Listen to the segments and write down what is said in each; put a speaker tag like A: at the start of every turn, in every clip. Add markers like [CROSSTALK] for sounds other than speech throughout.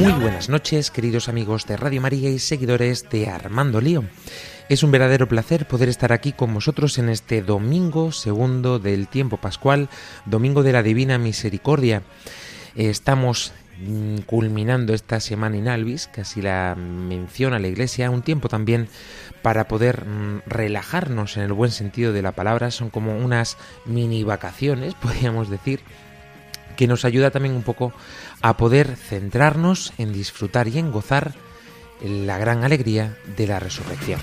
A: Muy buenas noches, queridos amigos de Radio María y seguidores de Armando Lío. Es un verdadero placer poder estar aquí con vosotros en este domingo segundo del tiempo pascual, domingo de la Divina Misericordia. Estamos mm, culminando esta semana in albis, que así la menciona la Iglesia, un tiempo también para poder mm, relajarnos en el buen sentido de la palabra, son como unas mini vacaciones, [LAUGHS] podríamos decir, que nos ayuda también un poco a poder centrarnos en disfrutar y en gozar la gran alegría de la resurrección.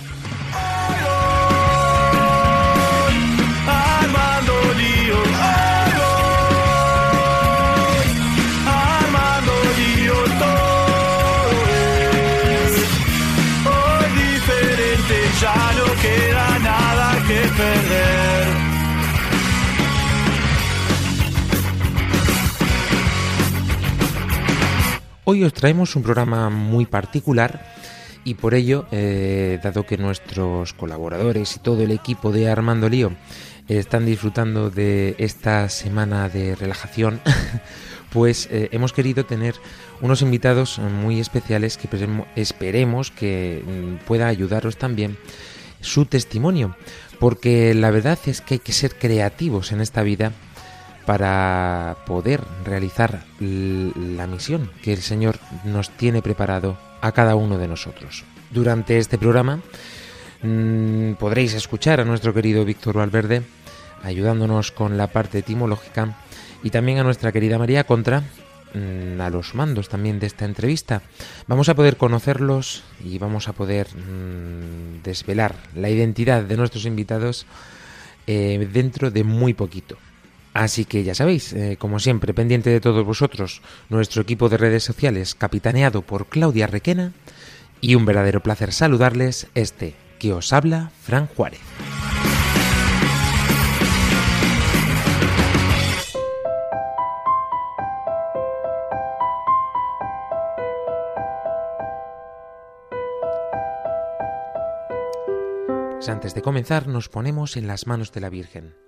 B: Hoy
A: os traemos un programa muy particular y por ello, eh, dado que nuestros colaboradores y todo el equipo de Armando Lío están disfrutando de esta semana de relajación, [LAUGHS] pues eh, hemos querido tener unos invitados muy especiales que esperemo- esperemos que mm, pueda ayudaros también su testimonio, porque la verdad es que hay que ser creativos en esta vida para poder realizar la misión que el Señor nos tiene preparado a cada uno de nosotros. Durante este programa mm, podréis escuchar a nuestro querido Víctor Valverde ayudándonos con la parte etimológica y también a nuestra querida María Contra mm, a los mandos también de esta entrevista. Vamos a poder conocerlos y vamos a poder mm, desvelar la identidad de nuestros invitados eh, dentro de muy poquito. Así que ya sabéis, eh, como siempre, pendiente de todos vosotros, nuestro equipo de redes sociales, capitaneado por Claudia Requena, y un verdadero placer saludarles, este que os habla, Fran Juárez. Pues antes de comenzar, nos ponemos en las manos de la Virgen.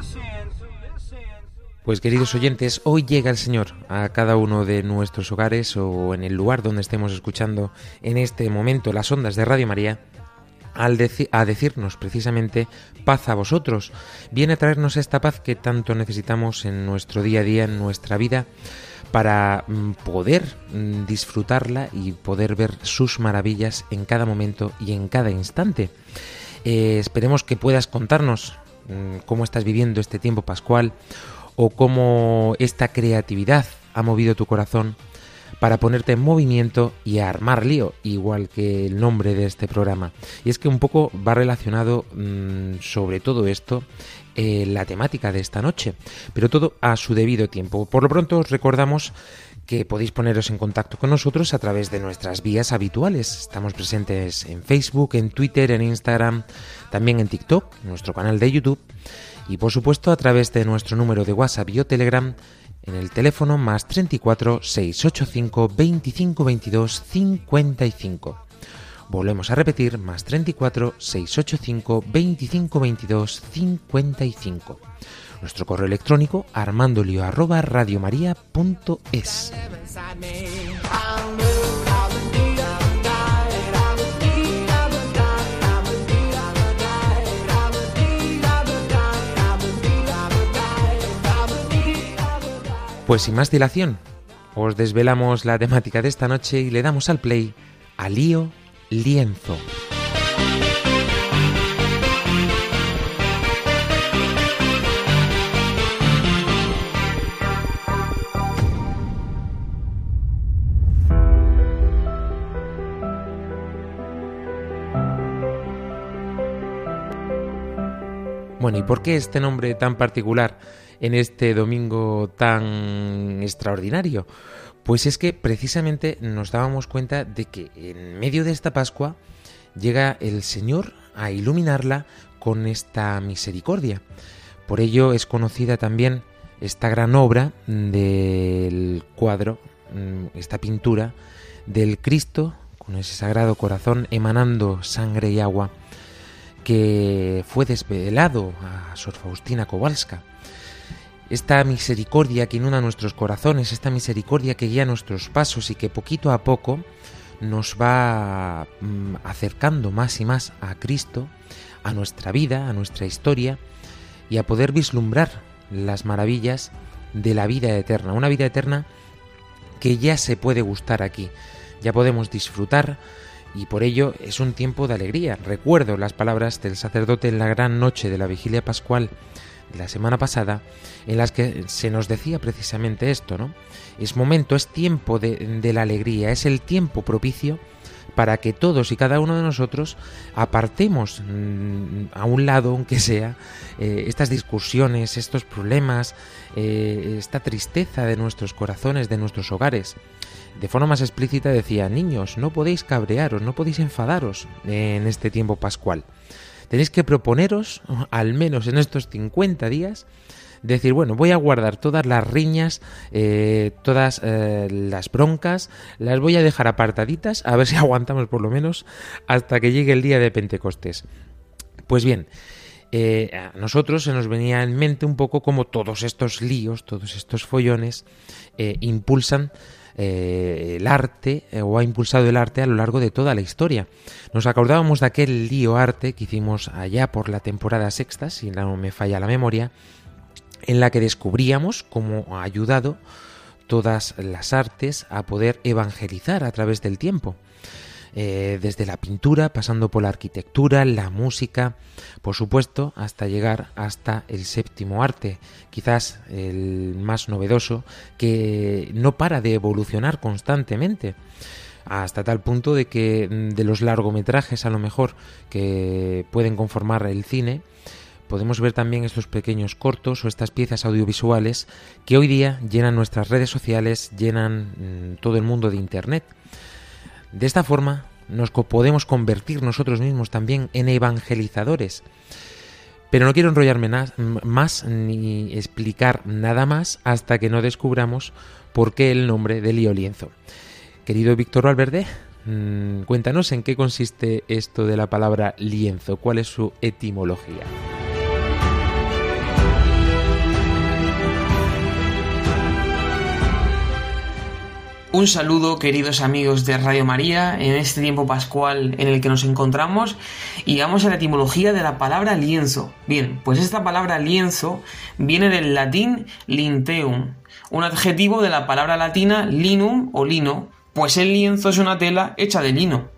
A: Pues queridos oyentes, hoy llega el Señor a cada uno de nuestros hogares o en el lugar donde estemos escuchando en este momento las ondas de Radio María al a decirnos precisamente paz a vosotros. Viene a traernos esta paz que tanto necesitamos en nuestro día a día, en nuestra vida, para mm, poder mm, disfrutarla y poder ver sus maravillas en cada momento y en cada instante. Eh, esperemos que puedas contarnos mm, cómo estás viviendo este tiempo pascual o cómo esta creatividad ha movido tu corazón para ponerte en movimiento y armar lío, igual que el nombre de este programa. Y es que un poco va relacionado mm, sobre todo esto eh, la temática de esta noche, pero todo a su debido tiempo. Por lo pronto os recordamos que podéis poneros en contacto con nosotros a través de nuestras vías habituales. Estamos presentes en Facebook, en Twitter, en Instagram, también en TikTok, nuestro canal de YouTube y por supuesto a través de nuestro número de WhatsApp y o Telegram en el teléfono más 34 685 25 22 55. Volvemos a repetir, más 34 685 25 22 55. Nuestro correo electrónico armandolio arroba radiomaria.es. Pues sin más dilación, os desvelamos la temática de esta noche y le damos al play a Lío Lienzo. ¿Y por qué este nombre tan particular en este domingo tan extraordinario? Pues es que precisamente nos dábamos cuenta de que en medio de esta Pascua llega el Señor a iluminarla con esta misericordia. Por ello es conocida también esta gran obra del cuadro, mm, esta pintura del Cristo con ese sagrado corazón emanando sangre y agua que fue desvelado a Sor Faustina Kowalska. Esta misericordia que inunda nuestros corazones, esta misericordia que guía nuestros pasos y que poquito a poco nos va mm, acercando más y más a Cristo, a nuestra vida, a nuestra historia y a poder vislumbrar las maravillas de la vida eterna, una vida eterna que ya se puede gustar aquí, ya podemos disfrutar y por ello es un tiempo de alegría. Recuerdo las palabras del sacerdote en la gran noche de la vigilia pascual de la semana pasada, en las que se nos decía precisamente esto, ¿no? Es momento, es tiempo de, la alegría, es el tiempo propicio para que todos y cada uno de nosotros apartemos mm, a un lado, aunque sea, eh, estas discusiones, estos problemas, eh, esta tristeza de nuestros corazones, de nuestros hogares de forma más explícita decía, niños, no podéis cabrearos, no podéis enfadaros en este tiempo pascual. Tenéis que proponeros, al menos en estos 50 días, decir, bueno, voy a guardar todas las riñas, eh, todas eh, las broncas, las voy a dejar apartaditas, a ver si [LAUGHS] aguantamos por lo menos hasta que llegue el día de Pentecostés. Pues bien, eh, a nosotros se nos venía en mente un poco como todos estos líos, todos estos follones impulsan el arte o ha impulsado el arte a lo largo de toda la historia. Nos acordábamos de aquel lío arte que hicimos allá por la temporada sexta, si no me falla la memoria, en la que descubríamos cómo ha ayudado todas las artes a poder evangelizar a través del tiempo. Eh, desde la pintura, pasando por la arquitectura, la música, por supuesto, hasta llegar hasta el séptimo arte, quizás el más novedoso, que no para de evolucionar constantemente hasta tal punto de que mm, de los largometrajes a lo mejor que pueden conformar el cine, podemos ver también estos pequeños cortos o estas piezas audiovisuales que hoy día llenan nuestras redes sociales, llenan mm, todo el mundo de Internet. De esta forma nos podemos convertir nosotros mismos también en evangelizadores. Pero no quiero enrollarme más ni explicar nada más hasta que no descubramos por qué el nombre de Lío Lienzo. Querido Víctor Valverde, mm, cuéntanos en qué consiste esto de la palabra lienzo, cuál es su etimología.
C: Un saludo queridos amigos de Radio María en este tiempo pascual en el que nos encontramos y vamos a la etimología de la palabra lienzo. Bien, pues esta palabra lienzo viene del latín linteum, un adjetivo de la palabra latina linum o lino, pues el lienzo es una tela hecha de lino.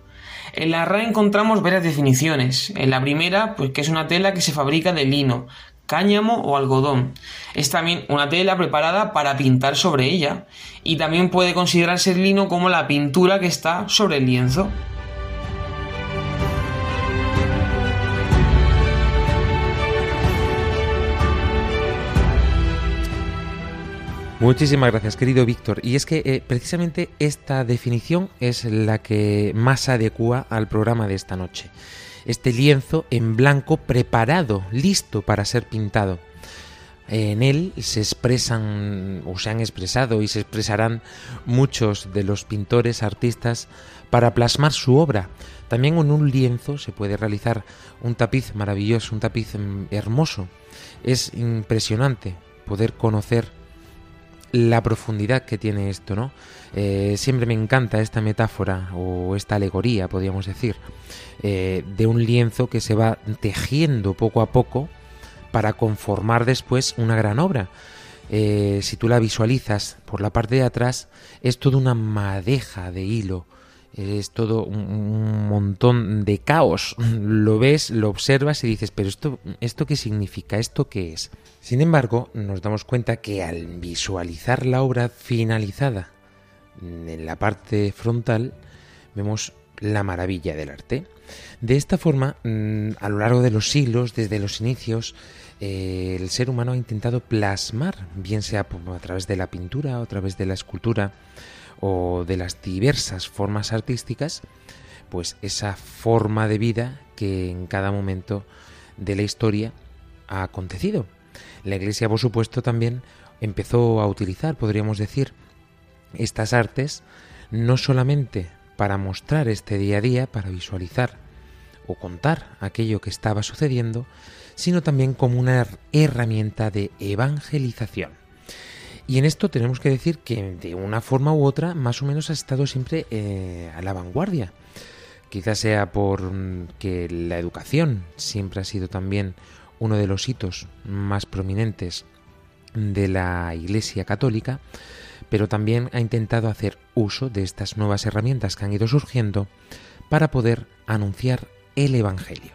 C: En la RAE encontramos varias definiciones. En la primera, pues que es una tela que se fabrica de lino, cáñamo o algodón. Es también una tela preparada para pintar sobre ella y también puede considerarse el lino como la pintura que está sobre el lienzo.
A: Muchísimas gracias, querido Víctor. Y es que eh, precisamente esta definición es la que más adecua al programa de esta noche. Este lienzo en blanco preparado, listo para ser pintado. En él se expresan o se han expresado y se expresarán muchos de los pintores, artistas, para plasmar su obra. También en un lienzo se puede realizar un tapiz maravilloso, un tapiz mm, hermoso. Es impresionante poder conocer la profundidad que tiene esto, ¿no? Eh, siempre me encanta esta metáfora o esta alegoría, podríamos decir, eh, de un lienzo que se va tejiendo poco a poco para conformar después una gran obra. Eh, si tú la visualizas por la parte de atrás, es toda una madeja de hilo, es todo un, montón de caos. Lo ves, lo observas y dices, pero esto, ¿esto qué significa? ¿Esto qué es? Sin embargo, nos damos cuenta que al visualizar la obra finalizada en la parte frontal, vemos la maravilla del arte. De esta forma, mm, a lo largo de los siglos, desde los inicios, eh, el ser humano ha intentado plasmar, bien sea a través de la pintura o a través de la escultura o de las diversas formas artísticas, pues esa forma de vida que en cada momento de la historia ha acontecido. La Iglesia, por supuesto, también empezó a utilizar, podríamos decir, estas artes no solamente para mostrar este día a día, para visualizar o contar aquello que estaba sucediendo, sino también como una herramienta de evangelización. Y en esto tenemos que decir que de una forma u otra más o menos ha estado siempre eh, a la vanguardia. Quizás sea por mm, que la educación siempre ha sido también uno de los hitos más prominentes de la Iglesia Católica, pero también ha intentado hacer uso de estas nuevas herramientas que han ido surgiendo para poder anunciar el Evangelio.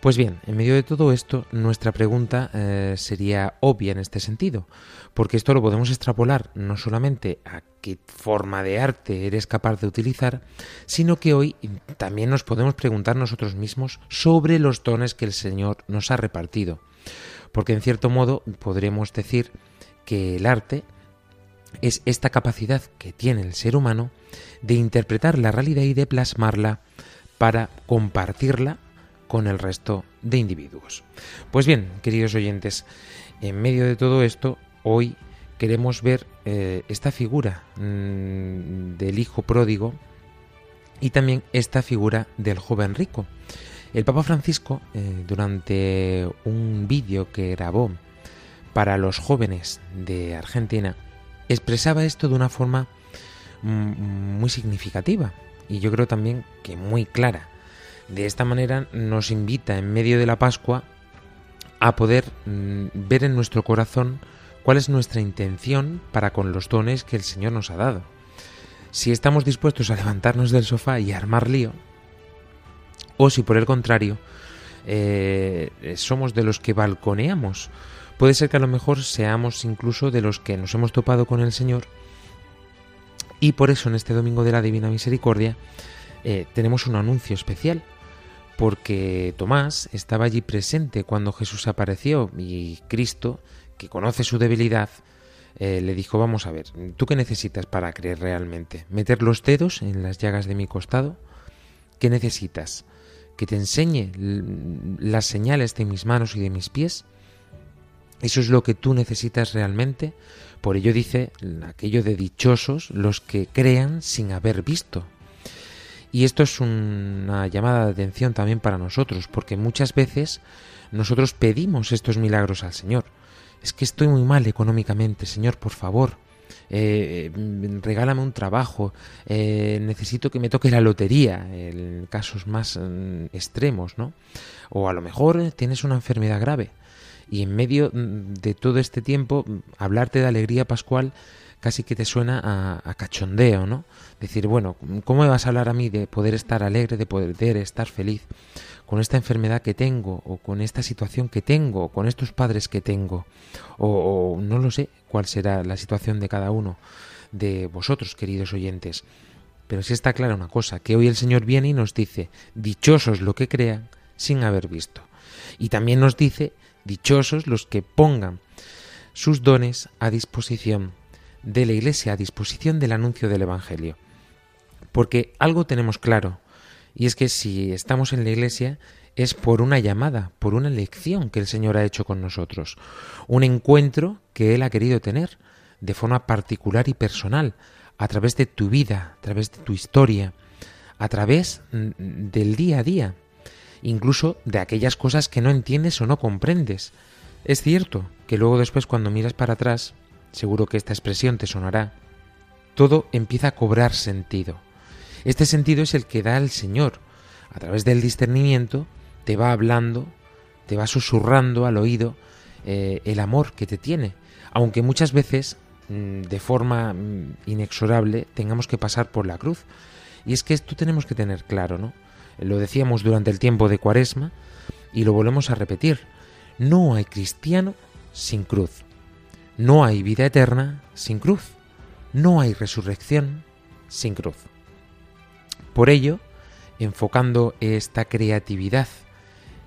A: Pues bien, en medio de todo esto, nuestra pregunta eh, sería obvia en este sentido, porque esto lo podemos extrapolar no solamente a qué forma de arte eres capaz de utilizar, sino que hoy también nos podemos preguntar nosotros mismos sobre los dones que el Señor nos ha repartido. Porque en cierto modo podremos decir que el arte es esta capacidad que tiene el ser humano de interpretar la realidad y de plasmarla para compartirla con el resto de individuos. Pues bien, queridos oyentes, en medio de todo esto, hoy queremos ver eh, esta figura mm, del hijo pródigo y también esta figura del joven rico. El Papa Francisco, eh, durante un vídeo que grabó para los jóvenes de Argentina, expresaba esto de una forma mm, muy significativa y yo creo también que muy clara. De esta manera nos invita en medio de la Pascua a poder mm, ver en nuestro corazón cuál es nuestra intención para con los dones que el Señor nos ha dado. Si estamos dispuestos a levantarnos del sofá y armar lío, o si por el contrario eh, somos de los que balconeamos. Puede ser que a lo mejor seamos incluso de los que nos hemos topado con el Señor y por eso en este Domingo de la Divina Misericordia eh, tenemos un anuncio especial porque Tomás estaba allí presente cuando Jesús apareció y Cristo, que conoce su debilidad, eh, le dijo, vamos a ver, ¿tú qué necesitas para creer realmente? ¿Meter los dedos en las llagas de mi costado? ¿Qué necesitas? ¿Que te enseñe las señales de mis manos y de mis pies? ¿Eso es lo que tú necesitas realmente? Por ello dice aquello de dichosos los que crean sin haber visto. Y esto es una llamada de atención también para nosotros, porque muchas veces nosotros pedimos estos milagros al Señor. Es que estoy muy mal económicamente, Señor, por favor, eh, regálame un trabajo, eh, necesito que me toque la lotería, en casos más mm, extremos, ¿no? O a lo mejor tienes una enfermedad grave. Y en medio mm, de todo este tiempo mm, hablarte de alegría pascual casi que te suena a, cachondeo, ¿no? Decir, bueno, ¿cómo me vas a hablar a mí de poder estar alegre, de poder estar feliz con esta enfermedad que tengo, o con esta situación que tengo, o con estos padres que tengo? O, o no lo sé cuál será la situación de cada uno de vosotros, queridos oyentes. Pero sí está clara una cosa, que hoy el Señor viene y nos dice, dichosos lo que crean sin haber visto. Y también nos dice, dichosos los que pongan sus dones a disposición de la Iglesia a disposición del anuncio del Evangelio. Porque algo tenemos claro, y es que si estamos en la Iglesia es por una llamada, por una elección que el Señor ha hecho con nosotros, un encuentro que Él ha querido tener de forma particular y personal, a través de tu vida, a través de tu historia, a través mm, del día a día, incluso de aquellas cosas que no entiendes o no comprendes. Es cierto que luego después cuando miras para atrás, seguro que esta expresión te sonará, todo empieza a cobrar sentido. Este sentido es el que da el Señor. A través del discernimiento te va hablando, te va susurrando al oído eh, el amor que te tiene, aunque muchas veces mm, de forma mm, inexorable tengamos que pasar por la cruz. Y es que esto tenemos que tener claro, ¿no? Lo decíamos durante el tiempo de Cuaresma y lo volvemos a repetir. No hay cristiano sin cruz. No hay vida eterna sin cruz. No hay resurrección sin cruz. Por ello, enfocando esta creatividad,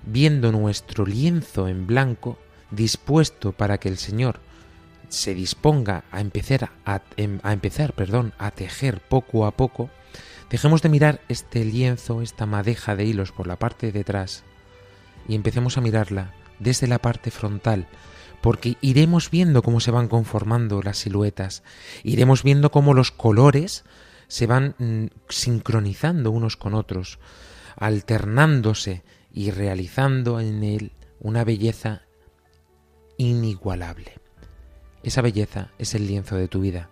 A: viendo nuestro lienzo en blanco, dispuesto para que el Señor se disponga a empezar a, em, empezar, perdón, a tejer poco a poco, dejemos de mirar este lienzo, esta madeja de hilos por la parte de detrás y empecemos a mirarla desde la parte frontal, porque iremos viendo cómo se van conformando las siluetas, iremos viendo cómo los colores se van mm, sincronizando unos con otros, alternándose y realizando en él una belleza inigualable. Esa belleza es el lienzo de tu vida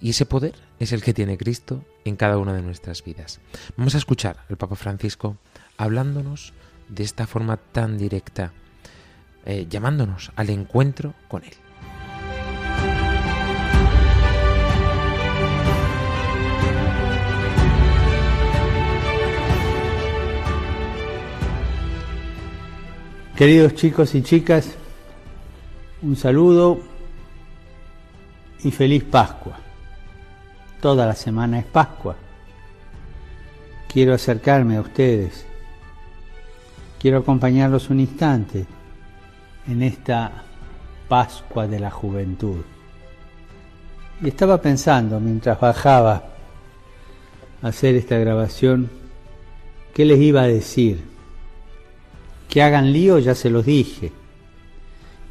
A: y ese poder es el que tiene Cristo en cada una de nuestras vidas. Vamos a escuchar al Papa Francisco hablándonos de esta forma tan directa eh, llamándonos al encuentro con Él.
D: Queridos chicos y chicas, un saludo y feliz Pascua. Toda la semana es Pascua. Quiero acercarme a ustedes. Quiero acompañarlos un instante en esta Pascua de la Juventud. Y estaba pensando mientras bajaba a hacer esta grabación, ¿qué les iba a decir? Que hagan lío, ya se los dije.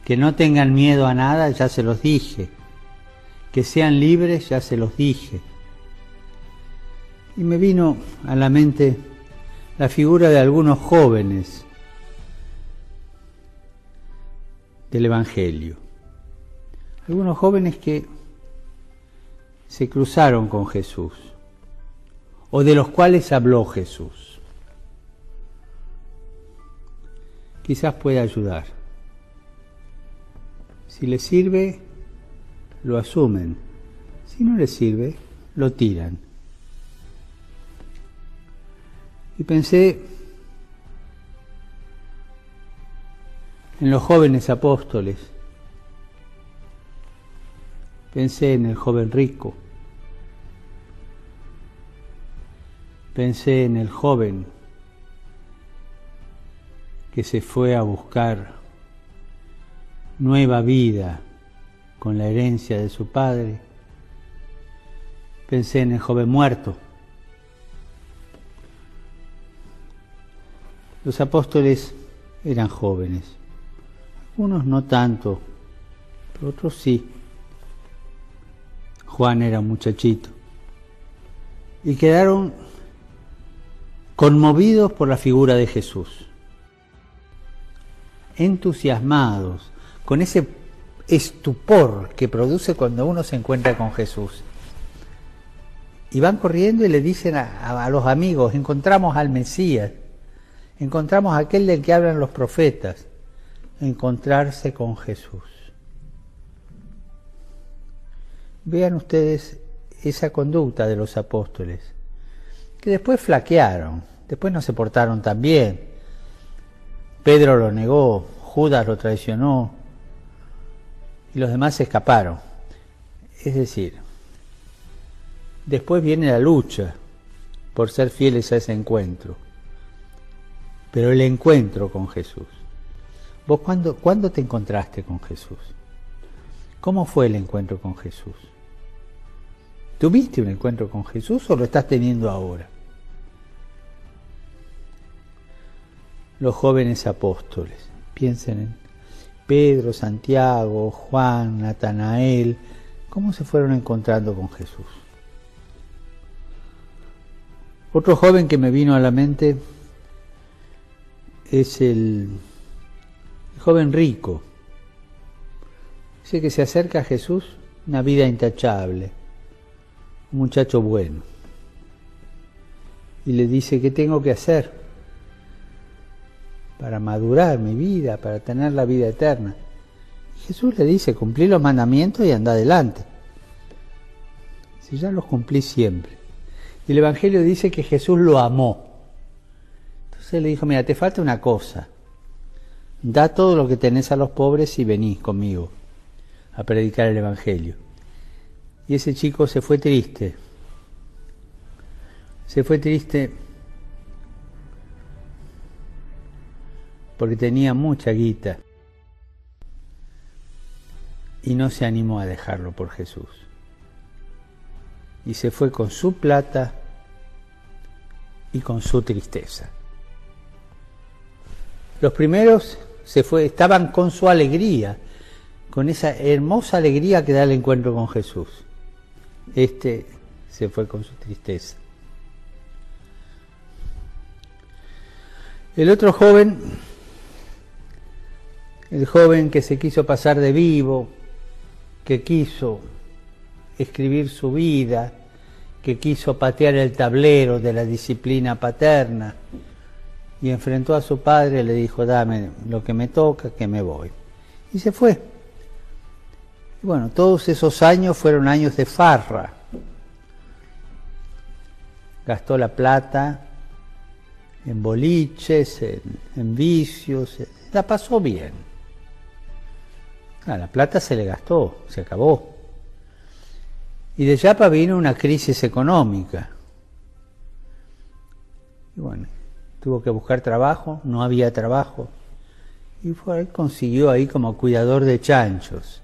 D: Que no tengan miedo a nada, ya se los dije. Que sean libres, ya se los dije. Y me vino a la mente la figura de algunos jóvenes del Evangelio. Algunos jóvenes que se cruzaron con Jesús o de los cuales habló Jesús. Quizás pueda ayudar. Si les sirve, lo asumen. Si no les sirve, lo tiran. Y pensé en los jóvenes apóstoles. Pensé en el joven rico. Pensé en el joven que se fue a buscar nueva vida con la herencia de su padre. Pensé en el joven muerto. Los apóstoles eran jóvenes. Unos no tanto, otros sí. Juan era un muchachito. Y quedaron conmovidos por la figura de Jesús, entusiasmados con ese estupor que produce cuando uno se encuentra con Jesús. Y van corriendo y le dicen a, a, los amigos, encontramos al Mesías, encontramos a aquel del que hablan los profetas encontrarse con Jesús. Vean ustedes esa conducta de los apóstoles, que después flaquearon, después no se portaron tan bien. Pedro lo negó, Judas lo traicionó y los demás se escaparon. Es decir, después viene la lucha por ser fieles a ese encuentro, pero el encuentro con Jesús ¿Vos cuándo, cuándo te encontraste con Jesús? ¿Cómo fue el encuentro con Jesús? ¿Tuviste un encuentro con Jesús o lo estás teniendo ahora? Los jóvenes apóstoles, piensen en Pedro, Santiago, Juan, Natanael, cómo se fueron encontrando con Jesús. Otro joven que me vino a la mente es el, joven rico. Dice que se acerca a Jesús, una vida intachable, un muchacho bueno. Y le dice, ¿qué tengo que hacer para madurar mi vida, para tener la vida eterna? Y Jesús le dice, cumplí los mandamientos y anda adelante. Si ya los cumplí siempre. Y el Evangelio dice que Jesús lo amó. Entonces le dijo, mira, te falta una cosa. Da todo lo que tenés a los pobres y venís conmigo a predicar el Evangelio. Y ese chico se fue triste. Se fue triste porque tenía mucha guita y no se animó a dejarlo por Jesús. Y se fue con su plata y con su tristeza. Los primeros se fue, estaban con su alegría, con esa hermosa alegría que da el encuentro con Jesús. Este se fue con su tristeza. El otro joven, el joven que se quiso pasar de vivo, que quiso escribir su vida, que quiso patear el tablero de la disciplina paterna, y enfrentó a su padre y le dijo, dame lo que me toca, que me voy. Y se fue. Y bueno, todos esos años fueron años de farra. Gastó la plata en boliches, en, vicios, la pasó bien. La plata se le gastó, se acabó. Y de Yapa vino una crisis económica. Y bueno, tuvo que buscar trabajo, no había trabajo. Y fue, consiguió ahí como cuidador de chanchos.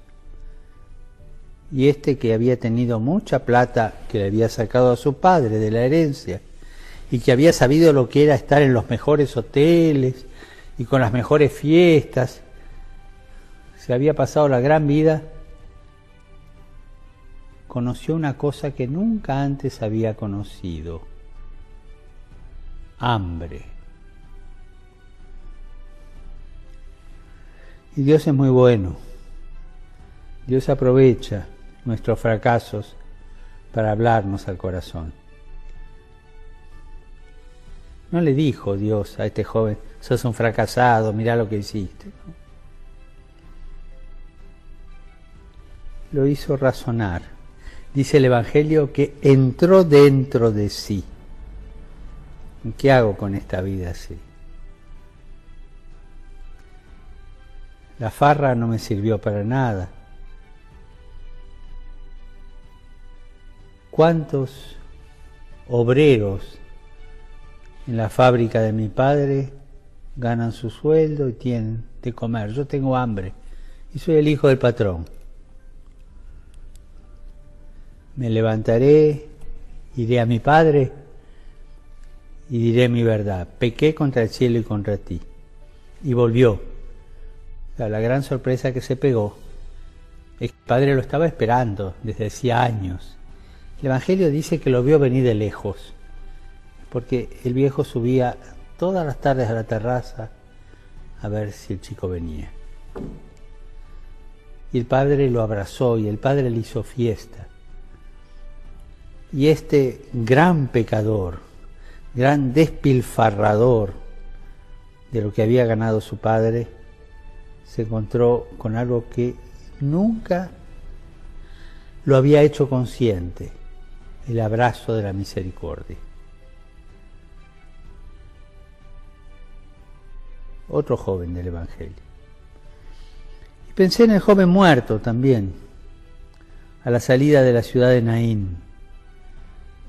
D: Y este que había tenido mucha plata que le había sacado a su padre de la herencia y que había sabido lo que era estar en los mejores hoteles y con las mejores fiestas, se había pasado la gran vida, conoció una cosa que nunca antes había conocido, hambre. Y Dios es muy bueno. Dios aprovecha nuestros fracasos para hablarnos al corazón. No le dijo Dios a este joven, sos un fracasado, mira lo que hiciste. Lo hizo razonar. Dice el Evangelio que entró dentro de sí. ¿Qué hago con esta vida así? La farra no me sirvió para nada. ¿Cuántos obreros en la fábrica de mi padre ganan su sueldo y tienen de comer? Yo tengo hambre y soy el hijo del patrón. Me levantaré, iré a mi padre y diré mi verdad. Pequé contra el cielo y contra ti. Y volvió la gran sorpresa que se pegó es que el padre lo estaba esperando desde hacía años. El Evangelio dice que lo vio venir de lejos, porque el viejo subía todas las tardes a la terraza a ver si el chico venía. Y el padre lo abrazó y el padre le hizo fiesta. Y este gran pecador, gran despilfarrador de lo que había ganado su padre, se encontró con algo que nunca lo había hecho consciente, el abrazo de la misericordia. Otro joven del Evangelio. Y pensé en el joven muerto también, a la salida de la ciudad de Naín,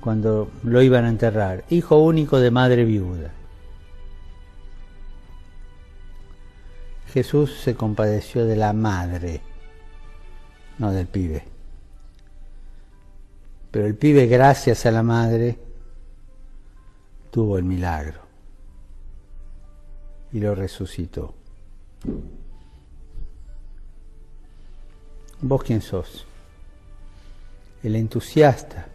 D: cuando lo iban a enterrar, hijo único de madre viuda. Jesús se compadeció de la madre, no del pibe. Pero el pibe, gracias a la madre, tuvo el milagro y lo resucitó. ¿Vos quién sos? El entusiasta,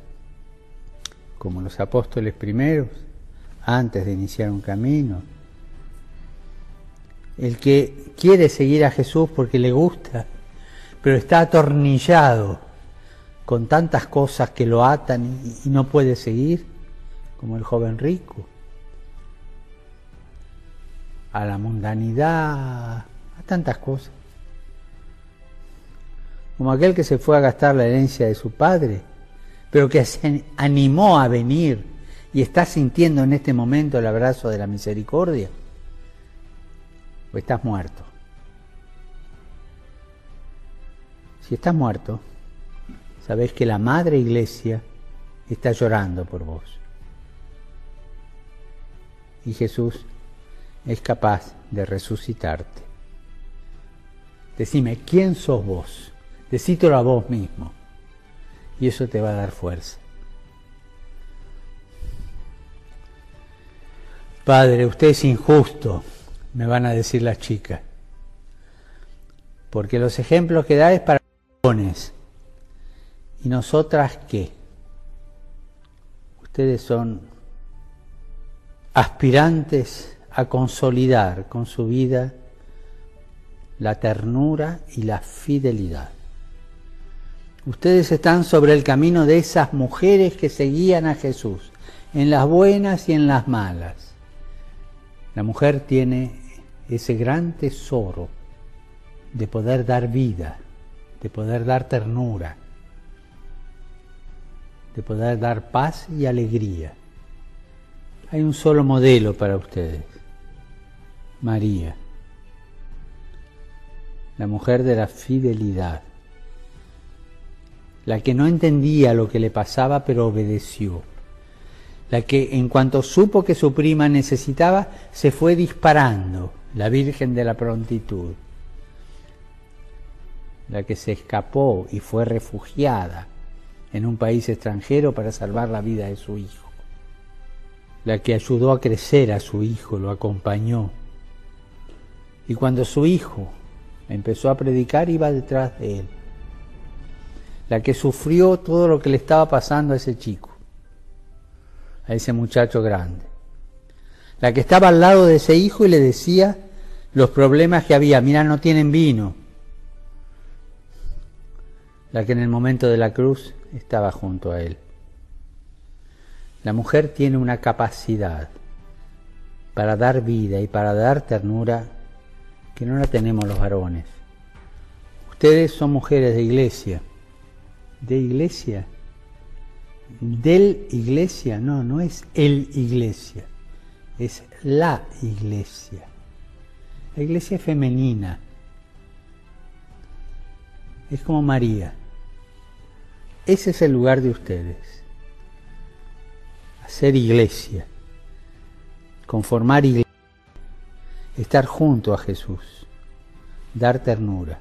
D: como los apóstoles primeros, antes de iniciar un camino. El que quiere seguir a Jesús porque le gusta, pero está atornillado con tantas cosas que lo atan y, no puede seguir, como el joven rico. A la mundanidad, a tantas cosas como aquel que se fue a gastar la herencia de su padre, pero que se animó a venir y está sintiendo en este momento el abrazo de la misericordia, o estás muerto. Si estás muerto, sabes que la Madre Iglesia está llorando por vos. Y Jesús es capaz de resucitarte. Decime, ¿quién sos vos? Decítelo a vos mismo. Y eso te va a dar fuerza. Padre, usted es injusto, me van a decir las chicas. Porque los ejemplos que da es para jóvenes. ¿Y nosotras qué? Ustedes son aspirantes a consolidar con su vida la ternura y la fidelidad. Ustedes están sobre el camino de esas mujeres que seguían a Jesús, en las buenas y en las malas. La mujer tiene ese gran tesoro de poder dar vida, de poder dar ternura, de poder dar paz y alegría. Hay un solo modelo para ustedes, María, la mujer de la fidelidad la que no entendía lo que le pasaba pero obedeció, la que en cuanto supo que su prima necesitaba, se fue disparando, la Virgen de la Prontitud, la que se escapó y fue refugiada en un país extranjero para salvar la vida de su hijo, la que ayudó a crecer a su hijo, lo acompañó, y cuando su hijo empezó a predicar iba detrás de él la que sufrió todo lo que le estaba pasando a ese chico, a ese muchacho grande, la que estaba al lado de ese hijo y le decía los problemas que había, mira, no tienen vino, la que en el momento de la cruz estaba junto a él. La mujer tiene una capacidad para dar vida y para dar ternura que no la tenemos los varones. Ustedes son mujeres de iglesia de iglesia. Del iglesia, no, no es el iglesia, es la iglesia. La iglesia femenina. Es como María. Ese es el lugar de ustedes. Hacer iglesia. Conformar iglesia. Estar junto a Jesús. Dar ternura.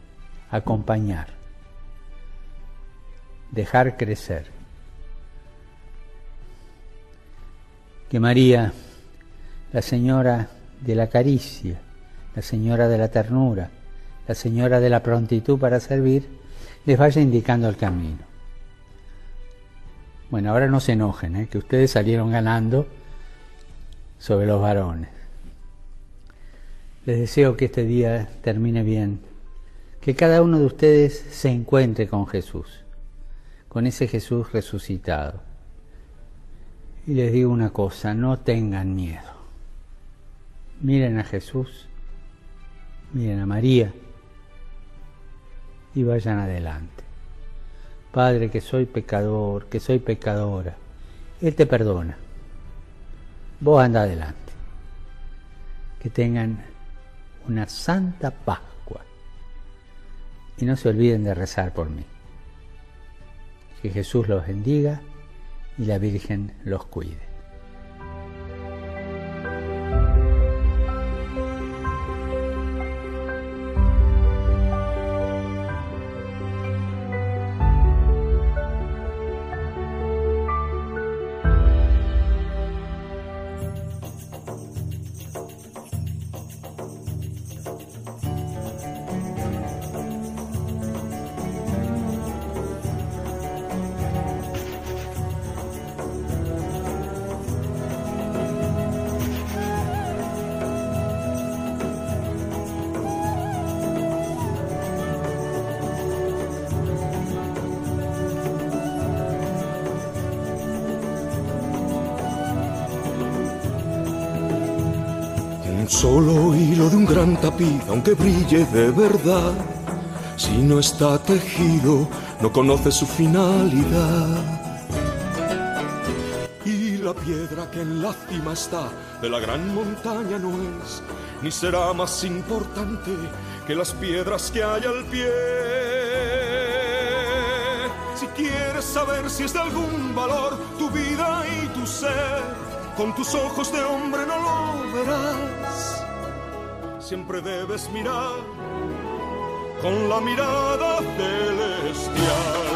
D: Acompañar dejar crecer. Que María, la señora de la caricia, la señora de la ternura, la señora de la prontitud para servir, les vaya indicando el camino. Bueno, ahora no se enojen, ¿eh? que ustedes salieron ganando sobre los varones. Les deseo que este día termine bien, que cada uno de ustedes se encuentre con Jesús con ese Jesús resucitado. Y les digo una cosa, no tengan miedo. Miren a Jesús, miren a María y vayan adelante. Padre, que soy pecador, que soy pecadora, Él te perdona. Vos anda adelante. Que tengan una santa Pascua. Y no se olviden de rezar por mí. Que Jesús los bendiga y la Virgen los cuide.
E: Aunque brille de verdad, si no está tejido, no conoce su finalidad. Y la piedra que en la cima está de la gran montaña no es, ni será más importante que las piedras que hay al pie. Si quieres saber si es de algún valor tu vida y tu ser, con tus ojos de hombre no lo verás. Siempre debes mirar con la mirada celestial.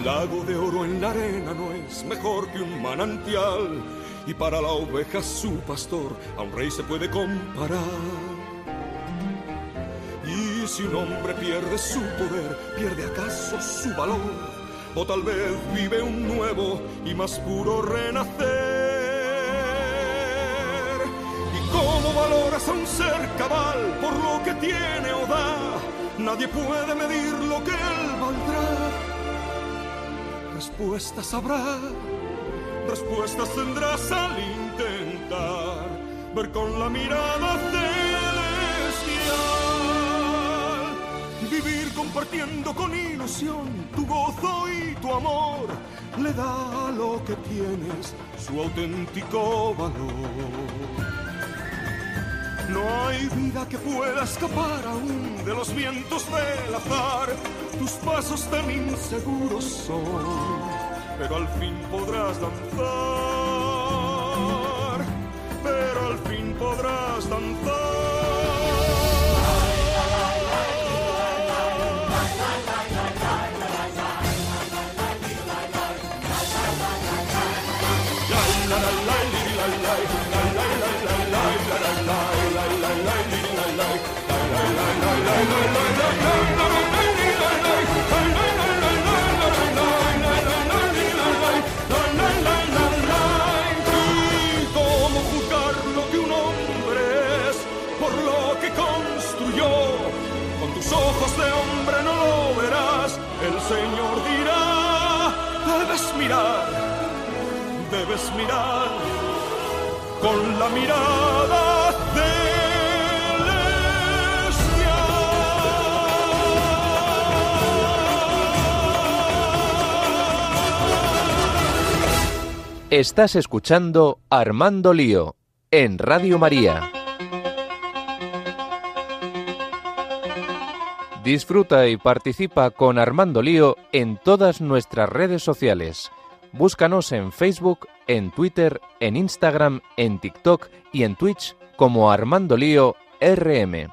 E: Un lago de oro en la arena no es mejor que un manantial. Y para la oveja su pastor a un rey se puede comparar. Y si un hombre pierde su poder, ¿pierde acaso su valor? O tal vez vive un nuevo y más puro renacer. ¿Y cómo valoras a un ser cabal por lo que tiene o da? Nadie puede medir lo que él valdrá. Respuestas habrá, respuestas tendrás al intentar ver con la mirada celestial. Vivir compartiendo con ilusión tu gozo y tu amor le da a lo que tienes su auténtico valor. No hay vida que pueda escapar aún de los vientos del azar. Tus pasos tan inseguros son, pero al fin podrás danzar. Pero al fin podrás danzar. ¿Y debes mirar con la mirada
F: Estás escuchando Armando Lío en Radio María. Disfruta y participa con Armando Lío en todas nuestras redes sociales. Búscanos en Facebook, en Twitter, en Instagram, en TikTok y en Twitch como Armando Lío RM.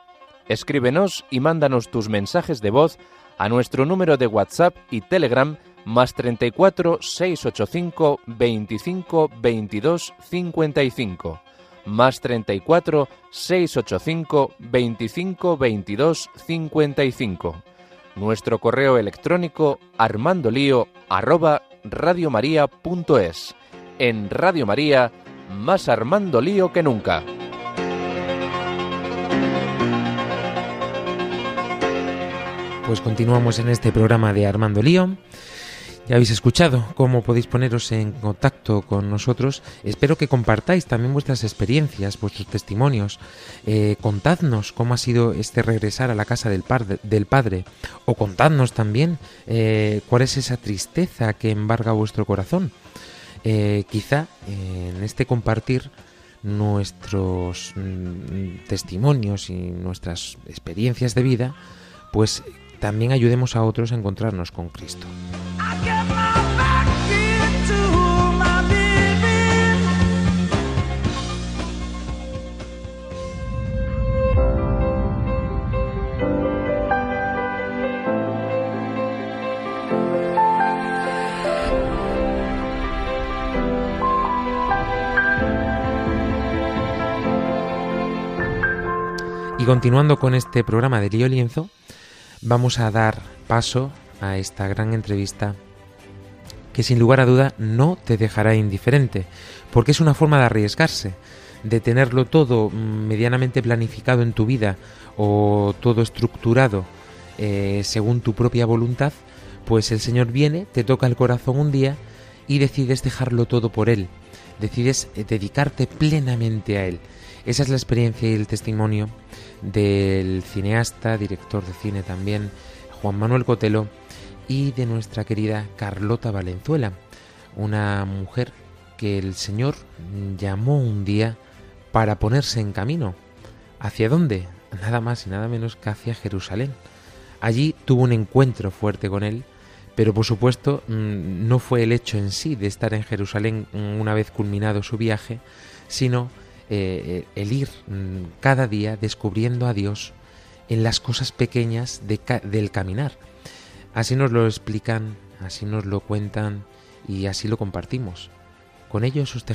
F: Escríbenos y mándanos tus mensajes de voz a nuestro número de WhatsApp y Telegram más 34 685 25 22 55 más 34 685 25 22 55 nuestro correo electrónico armandolío arroba radiomaria.es en Radio María más Armando Lío que nunca.
A: Pues continuamos en este programa de Armando Lío. Ya habéis escuchado cómo podéis poneros en contacto con nosotros. Espero que compartáis también vuestras experiencias, vuestros testimonios. Eh, contadnos cómo ha sido este regresar a la casa del, Padre. O contadnos también eh, cuál es esa tristeza que embarga vuestro corazón. Eh, quizá en este compartir nuestros mm, testimonios y nuestras experiencias de vida, pues también ayudemos a otros a encontrarnos con Cristo. Y continuando con este programa de Lío Lienzo, vamos a dar paso a esta gran entrevista que sin lugar a duda no te dejará indiferente, porque es una forma de arriesgarse, de tenerlo todo medianamente planificado en tu vida o todo estructurado eh, según tu propia voluntad, pues el Señor viene, te toca el corazón un día y decides dejarlo todo por Él, decides eh, dedicarte plenamente a Él. Esa es la experiencia y el testimonio del cineasta, director de cine también, Juan Manuel Cotelo, y de nuestra querida Carlota Valenzuela, una mujer que el Señor llamó un día para ponerse en camino. ¿Hacia dónde? Nada más y nada menos que hacia Jerusalén. Allí tuvo un encuentro fuerte con él, pero por supuesto mm, no fue el hecho en sí de estar en Jerusalén una vez culminado su viaje, sino eh, el ir mm, cada día descubriendo a Dios en las cosas pequeñas del caminar. Así nos lo explican, así nos lo cuentan y así lo compartimos. Con ellos os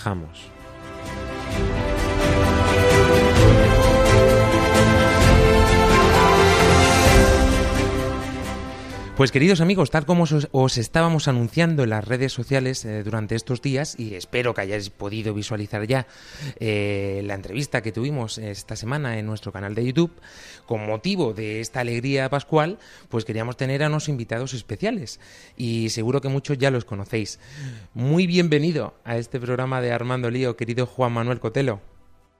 A: Pues queridos amigos, tal como os, estábamos anunciando en las redes sociales eh, durante estos días, y espero que hayáis podido visualizar ya eh, la entrevista que tuvimos esta semana en nuestro canal de YouTube, con motivo de esta alegría pascual, pues queríamos tener a unos invitados especiales, y seguro que muchos ya los conocéis. Muy bienvenido a este programa de Armando Lío, querido Juan Manuel Cotelo.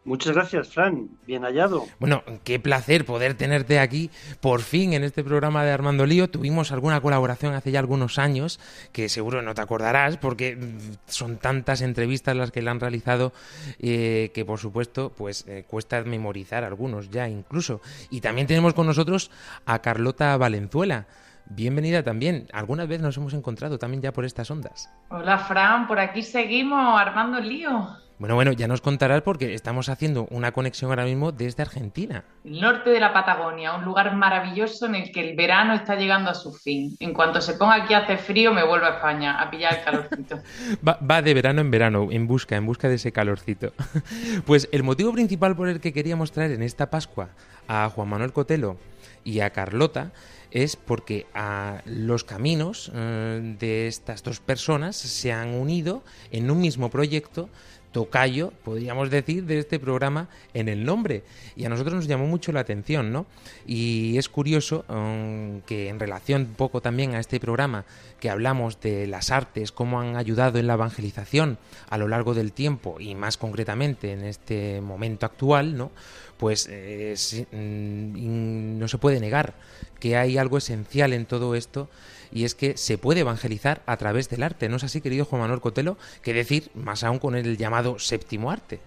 G: Muchas gracias, Fran. Bien hallado.
A: Bueno, qué placer poder tenerte aquí por fin en este programa de Armando Lío. Tuvimos alguna colaboración hace ya algunos años, que seguro no te acordarás, porque son tantas entrevistas las que le han realizado eh, que, por supuesto, pues eh, cuesta memorizar algunos ya incluso. Y también tenemos con nosotros a Carlota Valenzuela. Bienvenida también. Algunas veces nos hemos encontrado también ya por estas ondas.
H: Hola, Fran. Por aquí seguimos armando lío.
A: Bueno, bueno, ya nos contarás porque estamos haciendo una conexión ahora mismo desde Argentina.
H: El norte de la Patagonia, un lugar maravilloso en el que el verano está llegando a su fin. En cuanto se ponga aquí hace frío, me vuelvo a España a pillar el calorcito. [LAUGHS]
A: va, de verano en verano, en busca, en busca de ese calorcito. [LAUGHS] pues el motivo principal por el que queríamos traer en esta Pascua a Juan Manuel Cotelo y a Carlota es porque a los caminos eh, de estas dos personas se han unido en un mismo proyecto tocayo, podríamos decir, de este programa en el nombre. Y a nosotros nos llamó mucho la atención, ¿no? Y es curioso um, que en relación un poco también a este programa que hablamos de las artes, cómo han ayudado en la evangelización a lo largo del tiempo y más concretamente en este momento actual, ¿no? Pues eh, mm, no se puede negar que hay algo esencial en todo esto y es que se puede evangelizar a través del arte. ¿No es así, querido Juan Manuel Cotelo? Que decir, más aún con el llamado séptimo arte.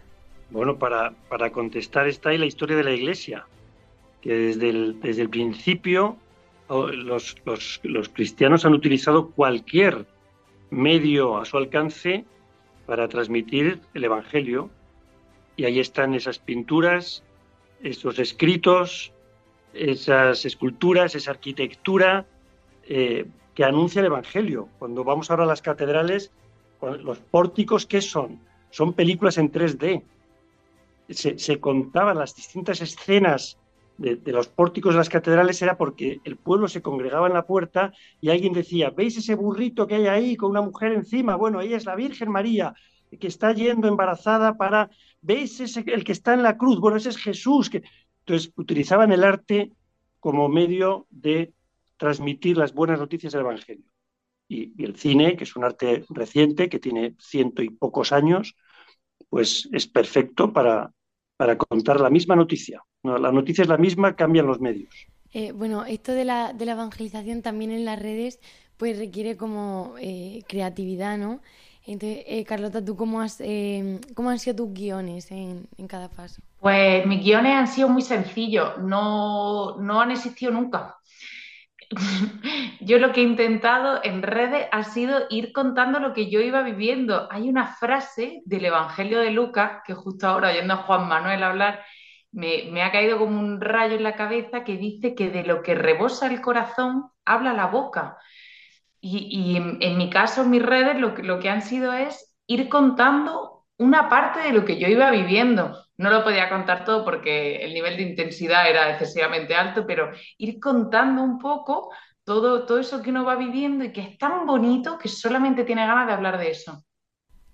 G: Bueno, para, para contestar está ahí la historia de la Iglesia, que desde el, desde el principio los, los, los cristianos han utilizado cualquier medio a su alcance para transmitir el Evangelio. Y ahí están esas pinturas, esos escritos, esas esculturas, esa arquitectura, eh, que anuncia el Evangelio. Cuando vamos ahora a las catedrales, los pórticos, ¿qué son? Son películas en 3D. Se, contaban las distintas escenas de, los pórticos de las catedrales era porque el pueblo se congregaba en la puerta y alguien decía, ¿veis ese burrito que hay ahí con una mujer encima? Bueno, ella es la Virgen María que está yendo embarazada para, ¿veis ese, el que está en la cruz? Bueno, ese es Jesús. Que... Entonces utilizaban el arte como medio de transmitir las buenas noticias del Evangelio. Y, el cine, que es un arte reciente, que tiene ciento y pocos años, pues es perfecto para, para contar la misma noticia. la noticia es la misma, cambian los medios.
I: Eh, bueno, esto de la, de la, evangelización también en las redes, pues requiere como eh, creatividad, ¿no? Entonces, eh, Carlota, ¿tú cómo, has, cómo han sido tus guiones en, en, cada paso?
H: Pues mis guiones han sido muy sencillos, no, no han existido nunca. [LAUGHS] yo lo que he intentado en redes ha sido ir contando lo que yo iba viviendo. Hay una frase del Evangelio de Lucas, que justo ahora oyendo a Juan Manuel hablar, me, ha caído como un rayo en la cabeza que dice que de lo que rebosa el corazón habla la boca. Y, en, mi caso, en mis redes, lo, lo que han sido es ir contando una parte de lo que yo iba viviendo no lo podía contar todo porque el nivel de intensidad era excesivamente alto, pero ir contando un poco todo, todo eso que uno va viviendo y que es tan bonito que solamente tiene ganas de hablar de eso.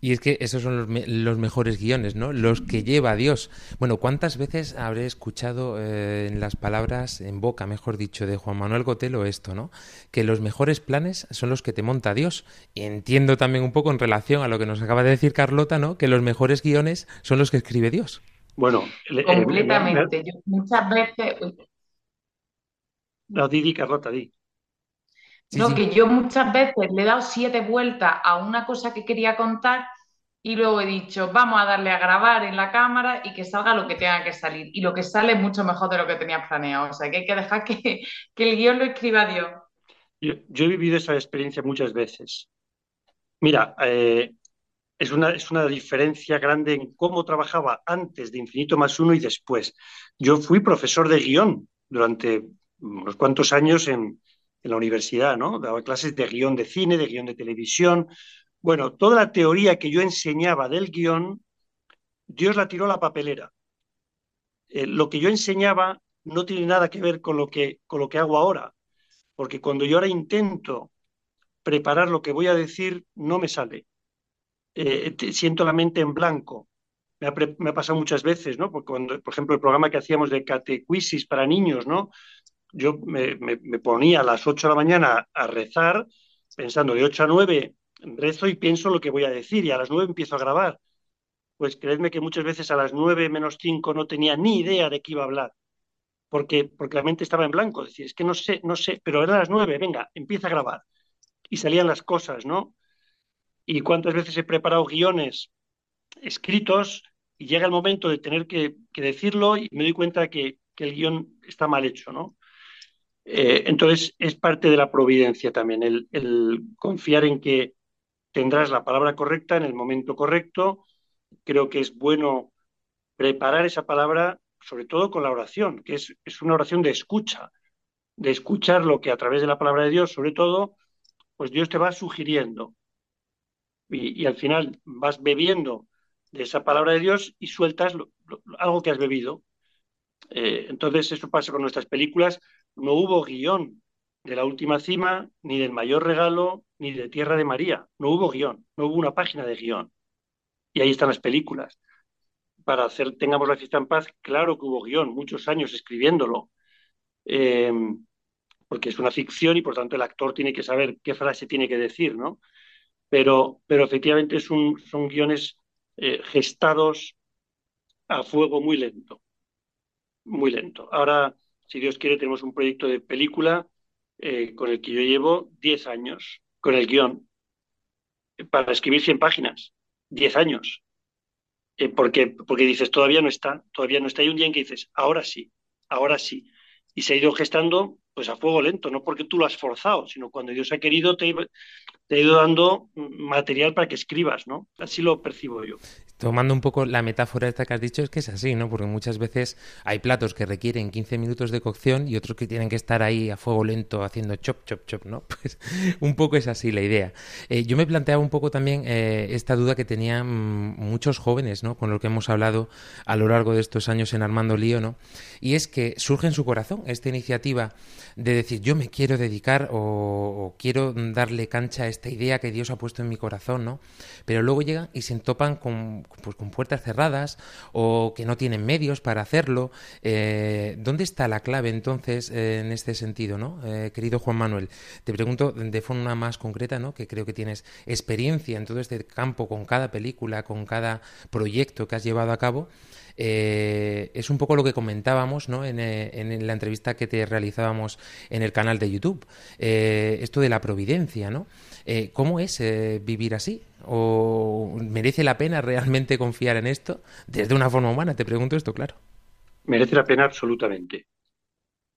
A: Y es que esos son los, me- los mejores guiones, ¿no? Los que lleva Dios. Bueno, ¿cuántas veces habré escuchado eh, en las palabras, en boca, mejor dicho, de Juan Manuel Gotelo esto, ¿no? Que los mejores planes son los que te monta Dios. Y entiendo también un poco en relación a lo que nos acaba de decir Carlota, ¿no? Que los mejores guiones son los que escribe Dios.
G: Bueno, le- eh, me- me-
H: Completamente. Yo muchas veces,
G: no, di, di, Carlota, di.
A: Sí,
H: no,
A: sí.
H: que yo muchas veces le he dado siete vueltas a una cosa que quería contar y luego he dicho, vamos a darle a grabar en la cámara y que salga lo que tenga que salir. Y lo que sale es mucho mejor de lo que tenías planeado. O sea, que hay que dejar que, que el guion lo escriba Dios.
G: Yo, yo he vivido esa experiencia muchas veces. Mira, eh, es una, es una diferencia grande en cómo trabajaba antes de Infinito más uno y después. Yo fui profesor de guion durante unos cuantos años en, en la universidad, ¿no? Daba clases de guion de cine, de guion de televisión. Bueno, toda la teoría que yo enseñaba del guion, Dios la tiró a la papelera. Eh, lo que yo enseñaba no tiene nada que ver con lo que, con lo que hago ahora, porque cuando yo ahora intento preparar lo que voy a decir, no me sale. Eh, siento la mente en blanco. Me ha, pasado muchas veces, ¿no? Porque cuando, por ejemplo, el programa que hacíamos de catequesis para niños, ¿no? Yo me, ponía a las 8 de la mañana a rezar, pensando de 8 a 9 rezo y pienso lo que voy a decir, y a las 9 empiezo a grabar. Pues creedme que muchas veces a las 9 menos 5 no tenía ni idea de qué iba a hablar, porque, porque la mente estaba en blanco. Decir, es que no sé, no sé, pero eran las 9, venga, empieza a grabar. Y salían las cosas, ¿no? Y cuántas veces he preparado guiones escritos y llega el momento de tener que, decirlo y me doy cuenta que, el guion está mal hecho, ¿no? Eh, entonces es parte de la providencia también, el, el confiar en que tendrás la palabra correcta en el momento correcto. Creo que es bueno preparar esa palabra, sobre todo con la oración, que es, es una oración de escucha, de escuchar lo que a través de la palabra de Dios, sobre todo, pues Dios te va sugiriendo. Y, al final vas bebiendo de esa palabra de Dios y sueltas algo que has bebido. Eh, entonces eso pasa con nuestras películas. No hubo guion de la última cima, ni del mayor regalo, ni de Tierra de María. No hubo guion, no hubo una página de guion. Y ahí están las películas. Para hacer Tengamos la fiesta en paz, claro que hubo guion, muchos años escribiéndolo. Eh, porque es una ficción y por tanto el actor tiene que saber qué frase tiene que decir, ¿no? Pero, pero efectivamente son guiones eh, gestados a fuego muy lento, muy lento. Ahora, si Dios quiere, tenemos un proyecto de película eh, con el que yo llevo 10 años, con el guion, eh, para escribir 100 páginas, 10 años. Porque, porque dices, todavía no está, todavía no está. Hay un día en que dices, ahora sí, ahora sí. Y se ha ido gestando pues a fuego lento, no porque tú lo has forzado, sino cuando Dios ha querido te, te ha ido dando material para que escribas, ¿no? Así lo percibo yo.
A: Tomando un poco la metáfora esta que has dicho, es que es así, ¿no? Porque muchas veces hay platos que requieren 15 minutos de cocción y otros que tienen que estar ahí a fuego lento haciendo chop, chop, chop, ¿no? [LAUGHS] Pues un poco es así la idea. Eh, yo me planteaba un poco también eh, esta duda que tenían muchos jóvenes, ¿no? Con lo que hemos hablado a lo largo de estos años en Armando Lío, ¿no? Y es que surge en su corazón esta iniciativa de decir, yo me quiero dedicar o, o quiero darle cancha a esta idea que Dios ha puesto en mi corazón, ¿no? Pero luego llegan y se topan con, pues, con puertas cerradas o que no tienen medios para hacerlo. Eh, ¿Dónde está la clave entonces en este sentido, ¿no? Eh, querido Juan Manuel, te pregunto de forma más concreta, ¿no? Que creo que tienes experiencia en todo este campo con cada película, con cada proyecto que has llevado a cabo. Eh, es un poco lo que comentábamos ¿no? en, eh, en, la entrevista que te realizábamos en el canal de YouTube. Eh, esto de la providencia, ¿no? ¿Cómo es vivir así? ¿O merece la pena realmente confiar en esto? Desde una forma humana, te pregunto esto, claro.
G: Merece la pena absolutamente.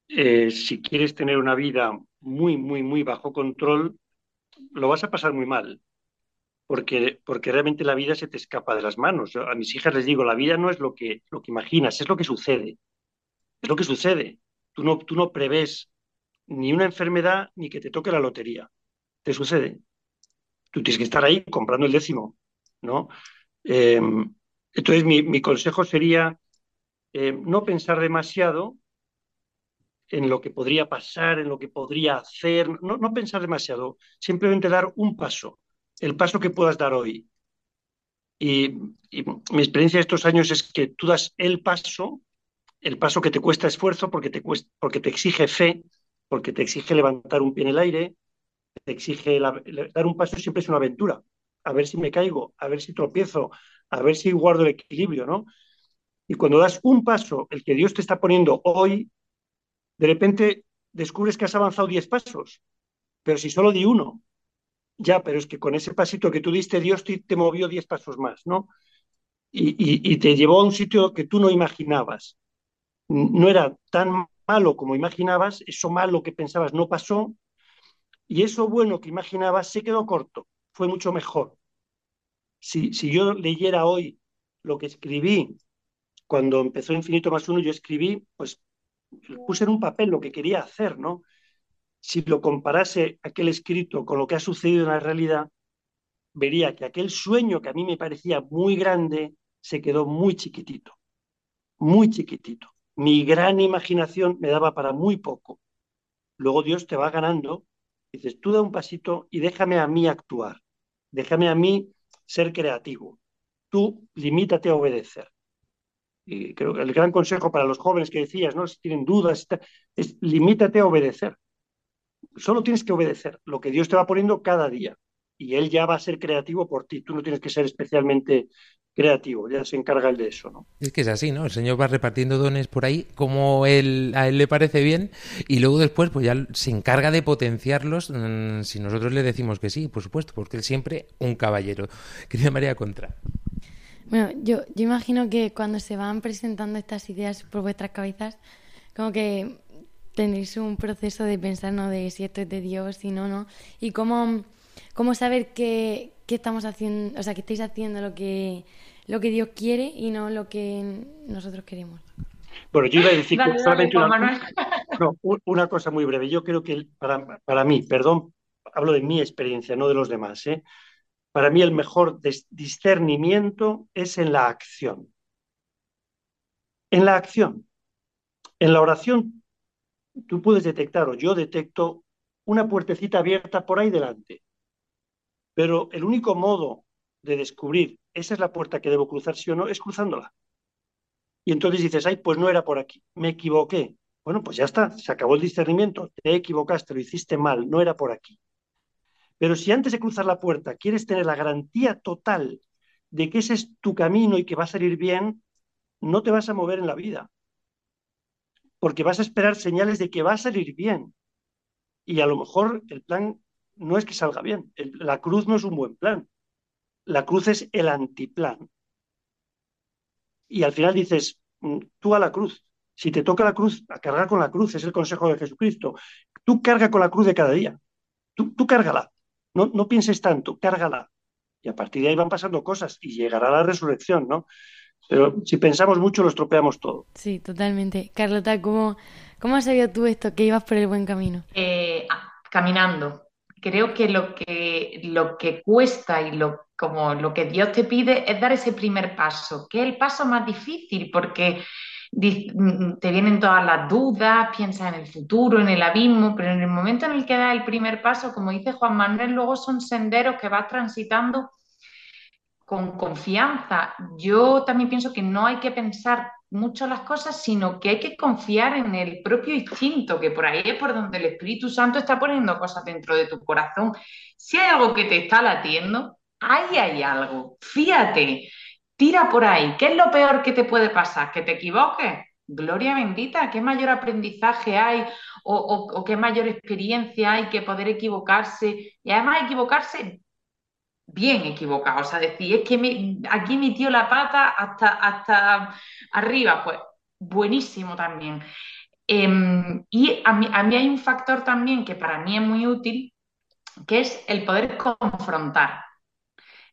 G: Si quieres tener una vida muy, muy, muy bajo control, lo vas a pasar muy mal porque, porque realmente la vida se te escapa de las manos. Yo a mis hijas les digo, la vida no es lo que, lo que imaginas, es lo que sucede. Es lo que sucede. Tú no, tú no prevés ni una enfermedad ni que te toque la lotería. Te sucede. Tú tienes que estar ahí comprando el décimo, ¿no? Eh, entonces mi, mi, consejo sería eh, no pensar demasiado, en lo que podría pasar, en lo que podría hacer, no, no pensar demasiado, simplemente dar un paso, el paso que puedas dar hoy. Y, mi experiencia de estos años es que tú das el paso, el paso que te cuesta esfuerzo porque te, cuesta, porque te exige fe, porque te exige levantar un pie en el aire, te exige dar un paso siempre es una aventura. A ver si me caigo, a ver si tropiezo, a ver si guardo el equilibrio, ¿no? Y cuando das un paso, el que Dios te está poniendo hoy, de repente descubres que has avanzado 10 pasos, pero si solo di uno, ya, pero es que con ese pasito que tú diste, Dios te, movió 10 pasos más, ¿no? Y, y, y, te llevó a un sitio que tú no imaginabas. No era tan malo como imaginabas, eso malo que pensabas no pasó, y eso bueno que imaginabas se quedó corto, fue mucho mejor. Si, si yo leyera hoy lo que escribí cuando empezó Infinito más uno, yo escribí, pues puse en un papel lo que quería hacer, ¿no? Si lo comparase aquel escrito con lo que ha sucedido en la realidad, vería que aquel sueño que a mí me parecía muy grande se quedó muy chiquitito, muy chiquitito. Mi gran imaginación me daba para muy poco. Luego Dios te va ganando, dices, tú da un pasito y déjame a mí actuar, déjame a mí ser creativo. Tú limítate a obedecer y creo que el gran consejo para los jóvenes que decías, ¿no? Si tienen dudas, es limítate a obedecer. Solo tienes que obedecer lo que Dios te va poniendo cada día. Y Él ya va a ser creativo por ti. Tú no tienes que ser especialmente creativo, ya se encarga él de eso, ¿no?
A: Es que es así, ¿no? El Señor va repartiendo dones por ahí como él, a Él le parece bien y luego después pues ya se encarga de potenciarlos mmm, si nosotros le decimos que sí, por supuesto, porque Él siempre un caballero. [LAUGHS] Querida María Contra.
I: Bueno, yo, yo imagino que cuando se van presentando estas ideas por vuestras cabezas, como que tenéis un proceso de pensar, ¿no? De si esto es de Dios, si no, ¿no? Y cómo, cómo saber que, que estamos haciendo, o sea, que estáis haciendo lo que, lo que Dios quiere y no lo que nosotros queremos.
G: Bueno, yo iba a decir dale, solamente dale, una, no, una, cosa muy breve. Yo creo que para, para mí, perdón, hablo de mi experiencia, no de los demás, ¿eh? Para mí el mejor discernimiento es en la acción. En la acción. En la oración tú puedes detectar, o yo detecto, una puertecita abierta por ahí delante. Pero el único modo de descubrir esa es la puerta que debo cruzar, sí o no, es cruzándola. Y entonces dices, ay, pues no era por aquí, me equivoqué. Bueno, pues ya está, se acabó el discernimiento, te equivocaste, lo hiciste mal, no era por aquí. Pero si antes de cruzar la puerta quieres tener la garantía total de que ese es tu camino y que va a salir bien, no te vas a mover en la vida. Porque vas a esperar señales de que va a salir bien. Y a lo mejor el plan no es que salga bien. La cruz no es un buen plan. La cruz es el antiplan. Y al final dices, mm, tú a la cruz. Si te toca la cruz, a cargar con la cruz, es el consejo de Jesucristo. Tú carga con la cruz de cada día. Tú, tú cárgala. No, no pienses tanto, cárgala. Y a partir de ahí van pasando cosas y llegará la resurrección, ¿no? Pero si pensamos mucho, lo estropeamos todo.
I: Sí, totalmente. Carlota, ¿cómo, cómo has sabido tú esto, que ibas por el buen camino?
H: Eh, caminando. Creo que lo que, lo que cuesta y lo, como lo que Dios te pide es dar ese primer paso, que es el paso más difícil, porque te vienen todas las dudas, piensas en el futuro, en el abismo, pero en el momento en el que das el primer paso, como dice Juan Manuel, luego son senderos que vas transitando con confianza. Yo también pienso que no hay que pensar mucho las cosas, sino que hay que confiar en el propio instinto, que por ahí es por donde el Espíritu Santo está poniendo cosas dentro de tu corazón. Si hay algo que te está latiendo, ahí hay algo. Fíjate, tira por ahí. ¿Qué es lo peor que te puede pasar? ¿Que te equivoques? Gloria bendita, ¿qué mayor aprendizaje hay o, o, o, qué mayor experiencia hay que poder equivocarse? Y además equivocarse bien equivocado, o sea, decir, es que me, aquí metió la pata hasta, hasta arriba, pues buenísimo también. Eh, y a mí, a mí hay un factor también que para mí es muy útil, que es el poder confrontar.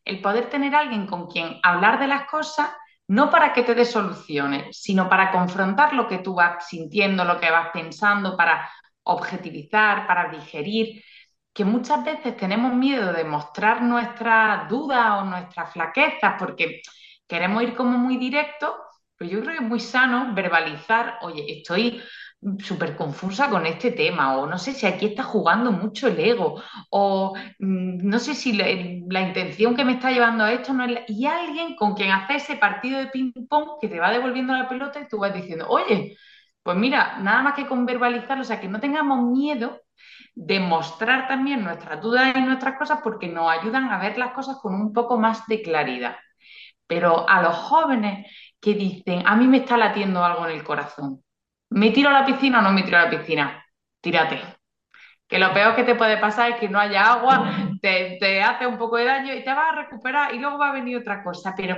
H: El poder tener alguien con quien hablar de las cosas, no para que te dé soluciones, sino para confrontar lo que tú vas sintiendo, lo que vas pensando, para objetivizar, para digerir, que muchas veces tenemos miedo de mostrar nuestras dudas o nuestras flaquezas porque queremos ir como muy directo, pero yo creo que es muy sano verbalizar, oye, estoy súper confusa con este tema, o no sé si aquí está jugando mucho el ego, o mm, no sé si la, intención que me está llevando a esto no es... la- Y alguien con quien hace ese partido de ping-pong que te va devolviendo la pelota y tú vas diciendo, oye, pues mira, nada más que con verbalizarlo, o sea, que no tengamos miedo de mostrar también nuestras dudas y nuestras cosas porque nos ayudan a ver las cosas con un poco más de claridad. Pero a los jóvenes que dicen, a mí me está latiendo algo en el corazón, ¿me tiro a la piscina o no me tiro a la piscina? Tírate. Que lo peor que te puede pasar es que no haya agua, te, te hace un poco de daño y te vas a recuperar y luego va a venir otra cosa. Pero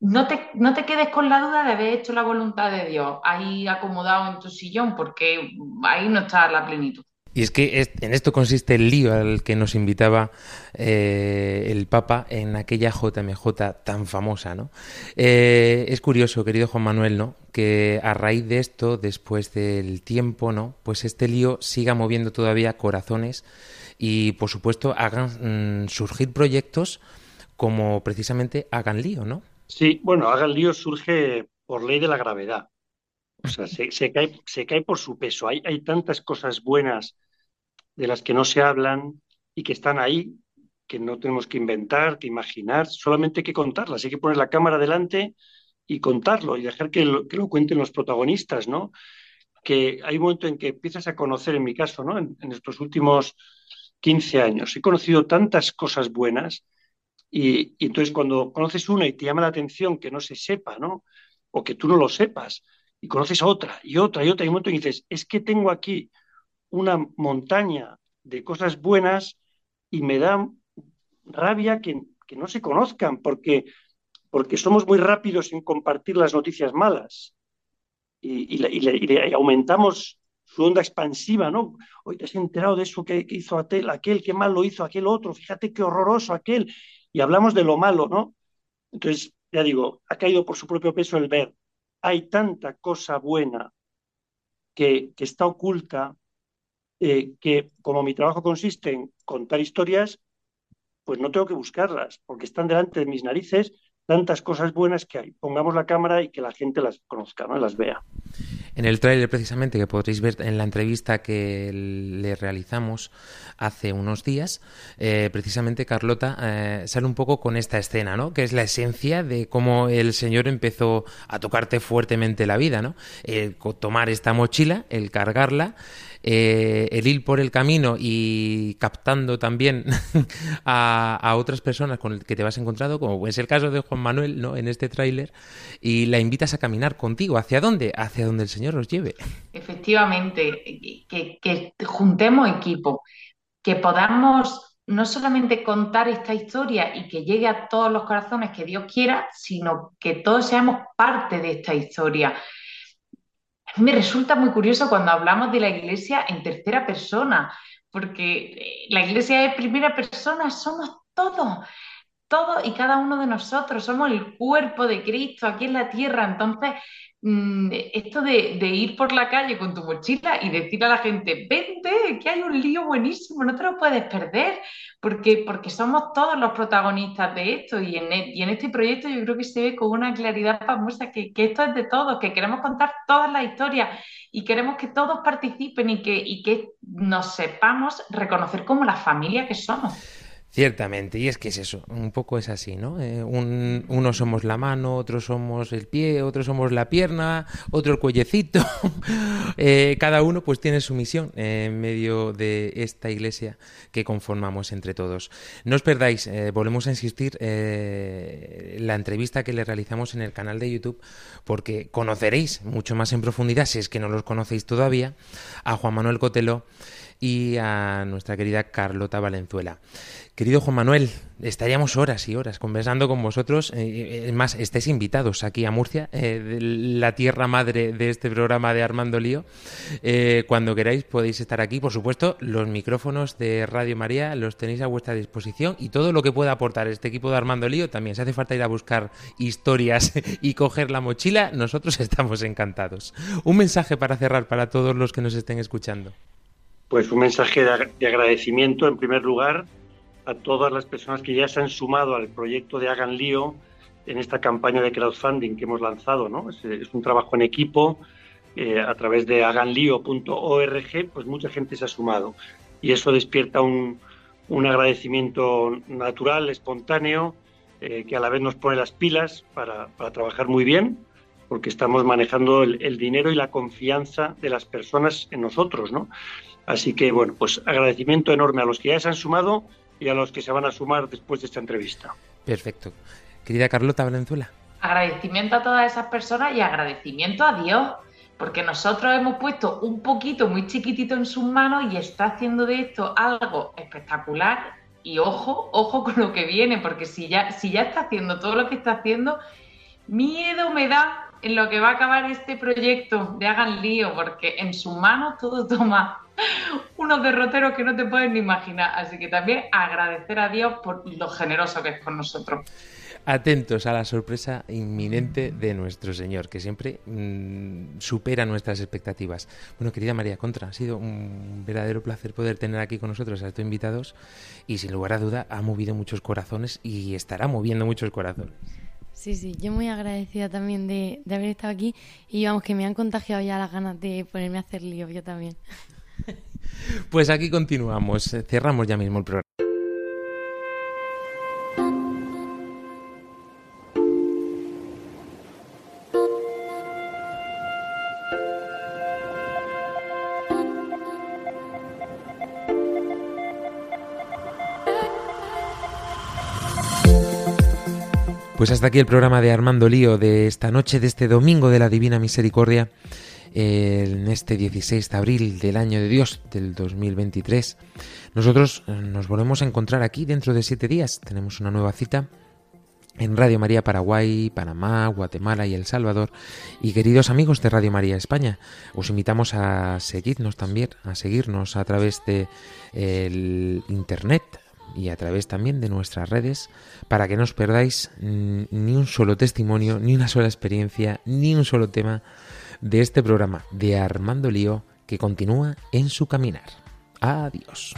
H: no te, no te quedes con la duda de haber hecho la voluntad de Dios ahí acomodado en tu sillón, porque ahí no está la plenitud.
A: Y es que en esto consiste el lío al que nos invitaba eh, el Papa en aquella JMJ tan famosa, ¿no? Eh, es curioso, querido Juan Manuel, ¿no? Que a raíz de esto, después del tiempo, ¿no? Pues este lío siga moviendo todavía corazones y, por supuesto, hagan mm, surgir proyectos como precisamente hagan lío, ¿no?
G: Sí, bueno, haga el lío surge por ley de la gravedad. O sea, se, se cae, se cae por su peso. Hay, hay tantas cosas buenas de las que no se hablan y que están ahí, que no tenemos que inventar, que imaginar, solamente hay que contarlas. Hay que poner la cámara delante y contarlo y dejar que lo, cuenten los protagonistas, ¿no? Que hay un momento en que empiezas a conocer, en mi caso, ¿no? En, estos últimos 15 años, he conocido tantas cosas buenas y, y entonces cuando conoces una y te llama la atención que no se sepa, ¿no? O que tú no lo sepas, y conoces otra y otra y otra, y un momento y dices, es que tengo aquí una montaña de cosas buenas y me da rabia que, que no se conozcan, porque, porque somos muy rápidos en compartir las noticias malas y, y, y y aumentamos su onda expansiva, ¿no? Hoy te has enterado de eso que, que hizo aquel, aquel, qué mal lo hizo aquel otro, fíjate qué horroroso aquel, y hablamos de lo malo, ¿no? Entonces, ya digo, ha caído por su propio peso el ver. Hay tanta cosa buena que, que está oculta, eh, que como mi trabajo consiste en contar historias, pues no tengo que buscarlas, porque están delante de mis narices tantas cosas buenas que hay. Pongamos la cámara y que la gente las conozca, ¿no? Las vea.
A: En el tráiler precisamente que podréis ver en la entrevista que le realizamos hace unos días, eh, precisamente Carlota eh, sale un poco con esta escena, ¿no? Que es la esencia de cómo el Señor empezó a tocarte fuertemente la vida, ¿no? El tomar esta mochila, el cargarla, eh, el ir por el camino y captando también [LAUGHS] a, otras personas con el que te vas encontrando, como es el caso de Juan Manuel, ¿no? En este tráiler, y la invitas a caminar contigo. ¿Hacia dónde? Hacia donde el Señor os lleve.
H: Efectivamente, que juntemos equipo, que podamos no solamente contar esta historia y que llegue a todos los corazones que Dios quiera, sino que todos seamos parte de esta historia. Me resulta muy curioso cuando hablamos de la iglesia en tercera persona, porque eh, la iglesia es primera persona, somos todos, todos y cada uno de nosotros, somos el cuerpo de Cristo aquí en la tierra. Entonces, mm, esto de, de ir por la calle con tu mochila y decir a la gente, vente, que hay un lío buenísimo, no te lo puedes perder, porque, porque somos todos los protagonistas de esto y en, e- este proyecto yo creo que se ve con una claridad famosa que, esto es de todos, que queremos contar todas las historias y queremos que todos participen y que nos sepamos reconocer como la familia que somos.
A: Ciertamente, y es que es eso, un poco es así, ¿no? Eh, un, uno somos la mano, otros somos el pie, otros somos la pierna, otro el cuellecito. [LAUGHS] Eh, cada uno pues tiene su misión en medio de esta iglesia que conformamos entre todos. No os perdáis, eh, volvemos a insistir, eh, la entrevista que le realizamos en el canal de YouTube, porque conoceréis mucho más en profundidad, si es que no los conocéis todavía, a Juan Manuel Cotelo y a nuestra querida Carlota Valenzuela. Querido Juan Manuel, estaríamos horas y horas conversando con vosotros. Eh, es más, estáis invitados aquí a Murcia, eh, la tierra madre de este programa de Armando Lío. Eh, cuando queráis podéis estar aquí. Por supuesto, los micrófonos de Radio María los tenéis a vuestra disposición y todo lo que pueda aportar este equipo de Armando Lío también. Si hace falta ir a buscar historias [LAUGHS] y coger la mochila, nosotros [LAUGHS] estamos encantados. Un mensaje para cerrar para todos los que nos estén escuchando.
G: Pues un mensaje de, ag- de agradecimiento, en primer lugar, a todas las personas que ya se han sumado al proyecto de Hagan Lío en esta campaña de crowdfunding que hemos lanzado. ¿no? Es, es un trabajo en equipo eh, a través de haganlio.org, pues mucha gente se ha sumado. Y eso despierta un, un agradecimiento natural, espontáneo, eh, que a la vez nos pone las pilas para, para trabajar muy bien, porque estamos manejando el, el, dinero y la confianza de las personas en nosotros, ¿no? Así que, bueno, pues agradecimiento enorme a los que ya se han sumado y a los que se van a sumar después de esta entrevista.
A: Perfecto. Querida Carlota Valenzuela.
H: Agradecimiento a todas esas personas y agradecimiento a Dios, porque nosotros hemos puesto un poquito muy chiquitito en sus manos y está haciendo de esto algo espectacular. Y ojo, ojo con lo que viene, porque si ya, si ya está haciendo todo lo que está haciendo, miedo me da en lo que va a acabar este proyecto de Hagan Lío, porque en sus manos todo toma unos derroteros que no te puedes ni imaginar. Así que también agradecer a Dios por lo generoso que es con nosotros.
A: Atentos a la sorpresa inminente de nuestro Señor, que siempre mmm, supera nuestras expectativas. Bueno, querida María Contra, ha sido un verdadero placer poder tener aquí con nosotros a estos invitados y sin lugar a duda ha movido muchos corazones y estará moviendo muchos corazones.
I: Sí, sí, yo muy agradecida también de, de haber estado aquí y vamos, que me han contagiado ya las ganas de ponerme a hacer lío, yo también.
A: Pues aquí continuamos, cerramos ya mismo el programa. Pues hasta aquí el programa de Armando Lío de esta noche, de este domingo de la Divina Misericordia, en este 16 de abril del año de Dios del 2023. Nosotros nos volvemos a encontrar aquí dentro de siete días. Tenemos una nueva cita en Radio María Paraguay, Panamá, Guatemala y El Salvador. Y queridos amigos de Radio María España, os invitamos a seguirnos también, a seguirnos a través de internet y a través también de nuestras redes para que no os perdáis ni un solo testimonio, ni una sola experiencia, ni un solo tema de este programa de Armando Lío que continúa en su caminar. Adiós.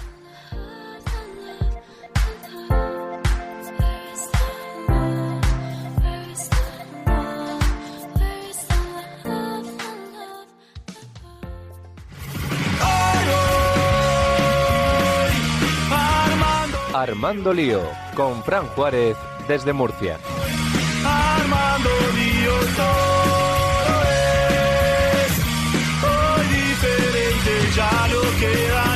F: Armando Lío, con Fran Juárez desde Murcia. I lo que da